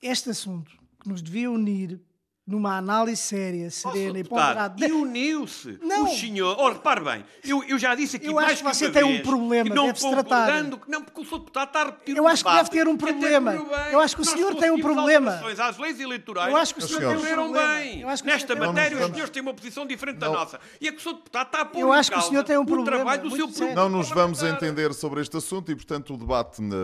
Este assunto que nos devia unir numa análise séria, serena e ponderada. E uniu-se Não. o senhor. Oh, repare bem, eu, eu já disse aqui Eu mais acho que uma você tem um vez problema, que não deve-se tratar. que não, porque o senhor deputado está a repetir Eu um acho que deve ter um problema. Eu acho que o senhor tem um problema. às leis eleitorais Eu acho que o senhor tem um problema. bem. Eu acho que o Nesta senhor tem um matéria, os senhores têm uma posição diferente da nossa. E é que o senhor deputado está a pôr Eu acho que o senhor tem um problema Não nos vamos entender sobre este assunto e, portanto, o debate né,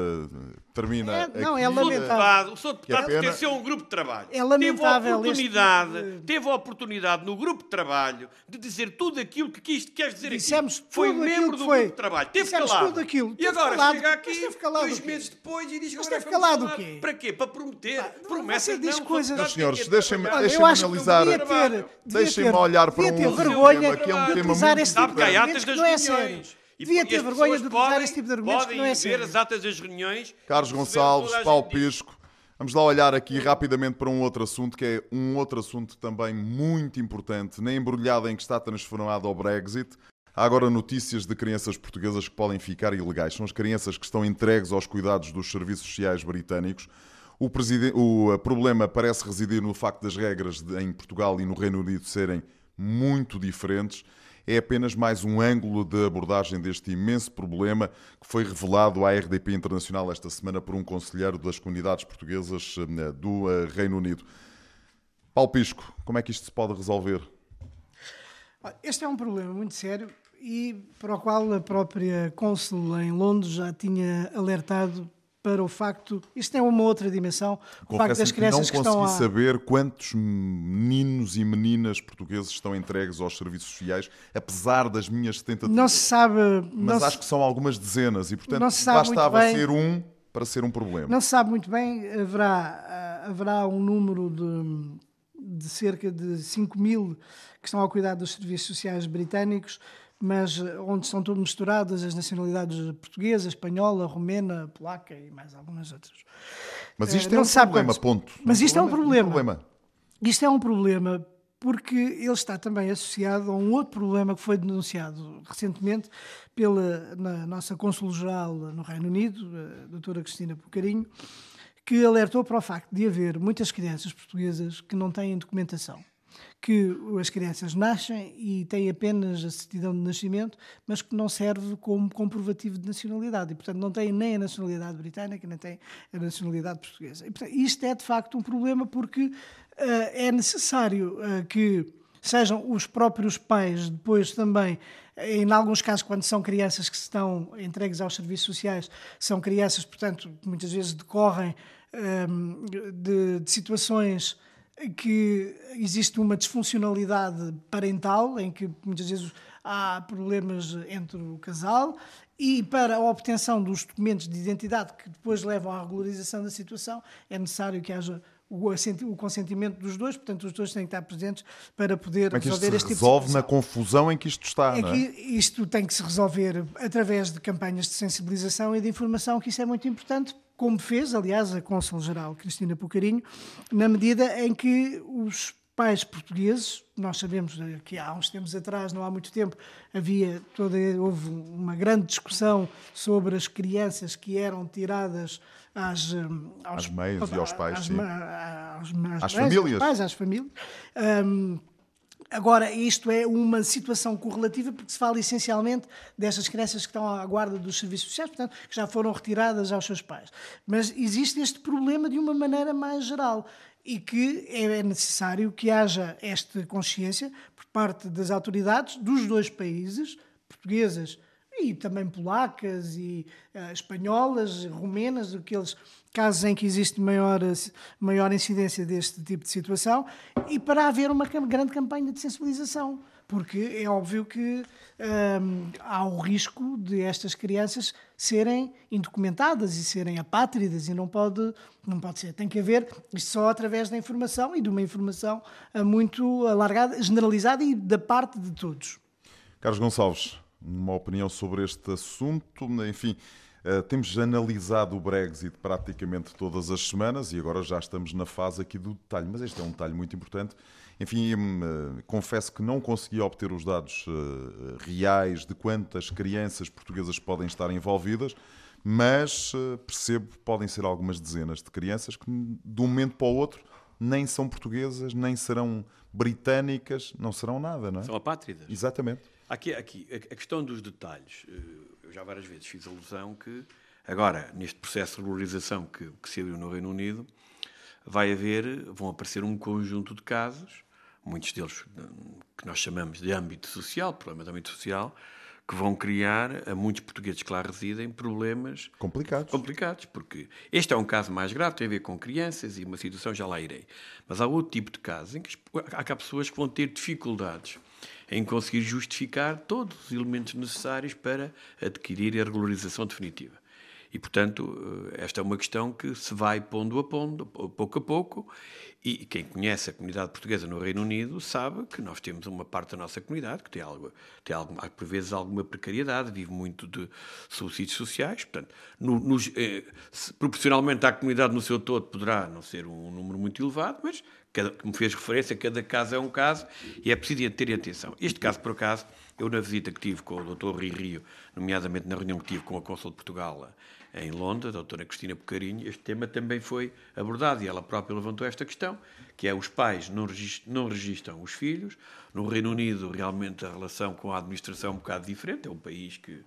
termina É, não, aqui. é O senhor lamentável. deputado, o senhor deputado Que pena. pertenceu a um grupo de trabalho. É lamentável este oportunidade, de- teve a oportunidade no grupo de trabalho de dizer tudo aquilo que quis, quer dizer Dissemos aqui. Foi membro que do foi. grupo de trabalho. Teve Dissemos calado. tudo aquilo. E agora calado. chega aqui teve calado dois meses depois e diz Mas agora calado o quê? Para quê? Para prometer. não, Promessas você diz não, coisas- Meus senhores, que deixem-me deixem que analisar. Deixem-me olhar para um tema, que é um de tema muito esse tipo de Sabe que há atas que das não reuniões. E- Devia ter vergonha de utilizar podem- esse tipo de argumentos que podem não é ver sério. as atas das reuniões. Carlos Gonçalves, Paulo. Pisco. Vamos lá olhar aqui rapidamente para um outro assunto, que é um outro assunto também muito importante, na embrulhada em que está transformado ao Brexit. Há agora notícias de crianças portuguesas que podem ficar ilegais. São as crianças que estão entregues aos cuidados dos serviços sociais britânicos. O, o, eh, problema parece residir no facto das regras de- em Portugal e no Reino Unido serem muito diferentes. É apenas mais um ângulo de abordagem deste imenso problema que foi revelado à RDP Internacional esta semana por um conselheiro das comunidades portuguesas eh, do eh, Reino Unido. Paulo Pisco, como é que isto se pode resolver? Este é um problema muito sério e para o qual a própria cônsul em Londres já tinha alertado para o facto. Isto tem uma outra dimensão. O facto das Confesso-lhe que não crianças que estão consegui a. saber quantos meninos e meninas portugueses estão entregues aos serviços sociais, apesar das minhas tentativas. Não se sabe. Mas acho se- que são algumas dezenas e, portanto, se bastava bem. ser um para ser um problema. Não se sabe muito bem, haverá, haverá um número de, de cerca de 5 mil que estão ao cuidado dos serviços sociais britânicos, mas ah, onde estão todas misturadas as nacionalidades portuguesa, espanhola, romena, polaca e mais algumas outras. Mas Eh, isto é não um problema, quantos. ponto. Mas isto é um problema. problema. Isto é um problema porque ele está também associado a um outro problema que foi denunciado recentemente pela na nossa Cônsul-Geral no Reino Unido, a doutora Cristina Pucarinho, que alertou para o facto de haver muitas crianças portuguesas que não têm documentação que as crianças nascem e têm apenas a certidão de nascimento, mas que não serve como comprovativo de nacionalidade. E, portanto, não têm nem a nacionalidade britânica, nem têm a nacionalidade portuguesa. E, portanto, isto é, de facto, um problema porque uh, é necessário uh, que sejam os próprios pais depois também em alguns casos, quando são crianças que estão entregues aos serviços sociais, são crianças, portanto, muitas vezes decorrem um, eh, de, de situações que existe uma disfuncionalidade parental, em que muitas vezes há problemas entre o casal, e para a obtenção dos documentos de identidade que depois levam à regularização da situação, é necessário que haja o consentimento dos dois, portanto, os dois têm que estar presentes para poder Como é que resolver isto este tipo de resolve na confusão em que isto está, é não é? isto tem que se resolver através de campanhas de sensibilização e de informação, que isso é muito importante, como fez, aliás, a Cônsul-Geral Cristina Pucarinho, na medida em que os pais portugueses, nós sabemos que há uns tempos atrás, não há muito tempo, havia toda, houve uma grande discussão sobre as crianças que eram tiradas às, hum, aos, às meias e aos pais, às, sim. Às, às, às famílias. Aos pais, às famílias. Um, Agora, isto é uma situação correlativa porque se fala essencialmente destas crianças que estão à guarda dos serviços sociais, portanto, que já foram retiradas aos seus pais. Mas existe este problema de uma maneira mais geral e que é necessário que haja esta consciência por parte das autoridades dos dois países, portuguesas e também polacas e uh, espanholas, romenas, aqueles casos em que existe maior, maior incidência deste tipo de situação, e para haver uma grande campanha de sensibilização. Porque é óbvio que hum, há o risco de estas crianças serem indocumentadas e serem apátridas, e não pode, não pode ser. Tem que haver isto só através da informação e de uma informação eh, muito alargada, generalizada e da parte de todos. Carlos Gonçalves, uma opinião sobre este assunto, enfim. Uh, temos analisado o Brexit praticamente todas as semanas e agora já estamos na fase aqui do detalhe, mas este é um detalhe muito importante. Enfim, uh, confesso que não consegui obter os dados uh, reais de quantas crianças portuguesas podem estar envolvidas, mas percebo que podem ser algumas dezenas de crianças que de um momento para o outro nem são portuguesas, nem serão britânicas, não serão nada, não é? São apátridas. Exatamente. Aqui, aqui, a questão dos detalhes já várias vezes fiz alusão que agora, neste processo de regularização que, que se abriu no Reino Unido, vai haver, vão aparecer um conjunto de casos, muitos deles que nós chamamos de âmbito social, problema de âmbito social, que vão criar a muitos portugueses que lá residem problemas complicados. complicados, porque este é um caso mais grave, tem a ver com crianças e uma situação já lá irei. Mas há outro tipo de casos em que há pessoas que vão ter dificuldades em conseguir justificar todos os elementos necessários para adquirir a regularização definitiva. E, portanto, eh, esta é uma questão que se vai pondo a pondo, pouco a pouco, e quem conhece a comunidade portuguesa no Reino Unido sabe que nós temos uma parte da nossa comunidade que tem, algo, tem algo, por vezes alguma precariedade, vive muito de subsídios sociais, portanto, no, nos, eh, proporcionalmente à comunidade no seu todo poderá não ser um número muito elevado, mas cada, como fez referência, cada caso é um caso e é preciso ter atenção. Este caso, por acaso, eu na visita que tive com o Dr. Rui Rio, nomeadamente na reunião que tive com a Consul de Portugal em Londres, a doutora Cristina Bocarinho, este tema também foi abordado e ela própria levantou esta questão, que é os pais não registram, não registram os filhos. No Reino Unido, realmente, a relação com a administração é um bocado diferente, é um país que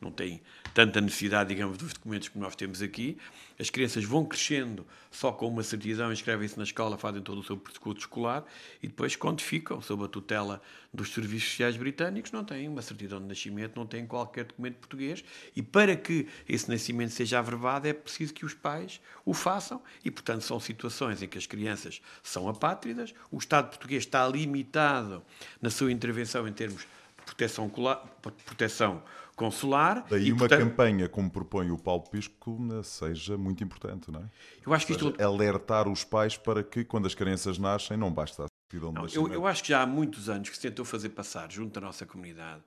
não tem tanta necessidade, digamos, dos documentos que nós temos aqui. As crianças vão crescendo só com uma certidão, inscrevem-se na escola, fazem todo o seu percurso escolar e depois, quando ficam sob a tutela dos serviços sociais britânicos, não têm uma certidão de nascimento, não têm qualquer documento português. E para que esse nascimento seja averbado é preciso que os pais o façam. E, portanto, são situações em que as crianças são apátridas, o Estado português está limitado na sua intervenção em termos de proteção, proteção consular. Daí e, uma portanto, campanha, como propõe o Paulo Pisco, seja muito importante, não é? Eu acho que isto... Seja, alertar os pais para que, quando as crianças nascem, não basta a certidão de eu, eu acho que já há muitos anos que se tentou fazer passar, junto à nossa comunidade,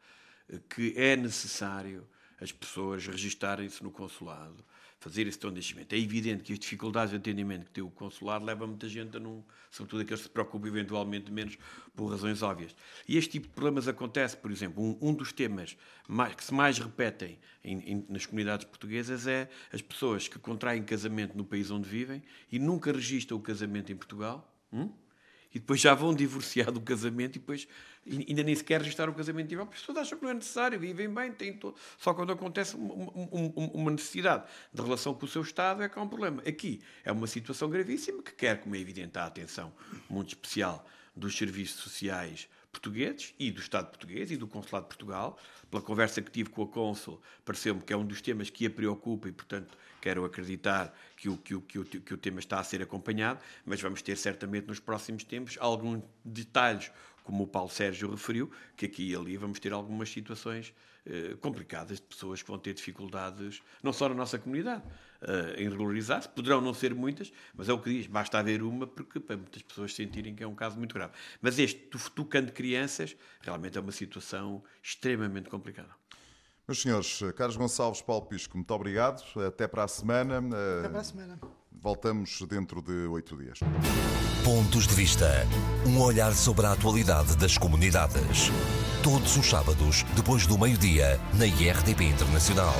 eh, que é necessário as pessoas registarem-se no consulado, fazer esse tom de enchimento. É evidente que as dificuldades de atendimento que tem o consulado levam muita gente a não, sobretudo aqueles que se preocupam eventualmente menos por razões óbvias. E este tipo de problemas acontece, por exemplo, um, um dos temas mais, que se mais repetem em, em, nas comunidades portuguesas é as pessoas que contraem casamento no país onde vivem e nunca registram o casamento em Portugal. Hum? E depois já vão divorciar do casamento e depois ainda nem sequer registraram o casamento as pessoas acham que não é necessário, vivem bem, têm todo... só quando acontece uma necessidade de relação com o seu Estado é que há um problema. Aqui é uma situação gravíssima que quer, como é evidente, a atenção muito especial dos serviços sociais portugueses e do Estado português e do Consulado de Portugal. Pela conversa que tive com a Cônsul, pareceu-me que é um dos temas que a preocupa e, portanto, quero acreditar que o, que, o, que, o, que o tema está a ser acompanhado, mas vamos ter certamente nos próximos tempos alguns detalhes, como o Paulo Sérgio referiu, que aqui e ali vamos ter algumas situações eh, complicadas de pessoas que vão ter dificuldades, não só na nossa comunidade, eh, em regularizar-se, poderão não ser muitas, mas é o que diz, basta haver uma porque para muitas pessoas sentirem que é um caso muito grave. Mas este, tocando crianças, realmente é uma situação extremamente complicada. Meus senhores, Carlos Gonçalves, Paulo Pisco, muito obrigado. Até para a semana. Até para a semana. Voltamos dentro de oito dias. Pontos de Vista. Um olhar sobre a atualidade das comunidades. Todos os sábados, depois do meio-dia, na IRTP Internacional.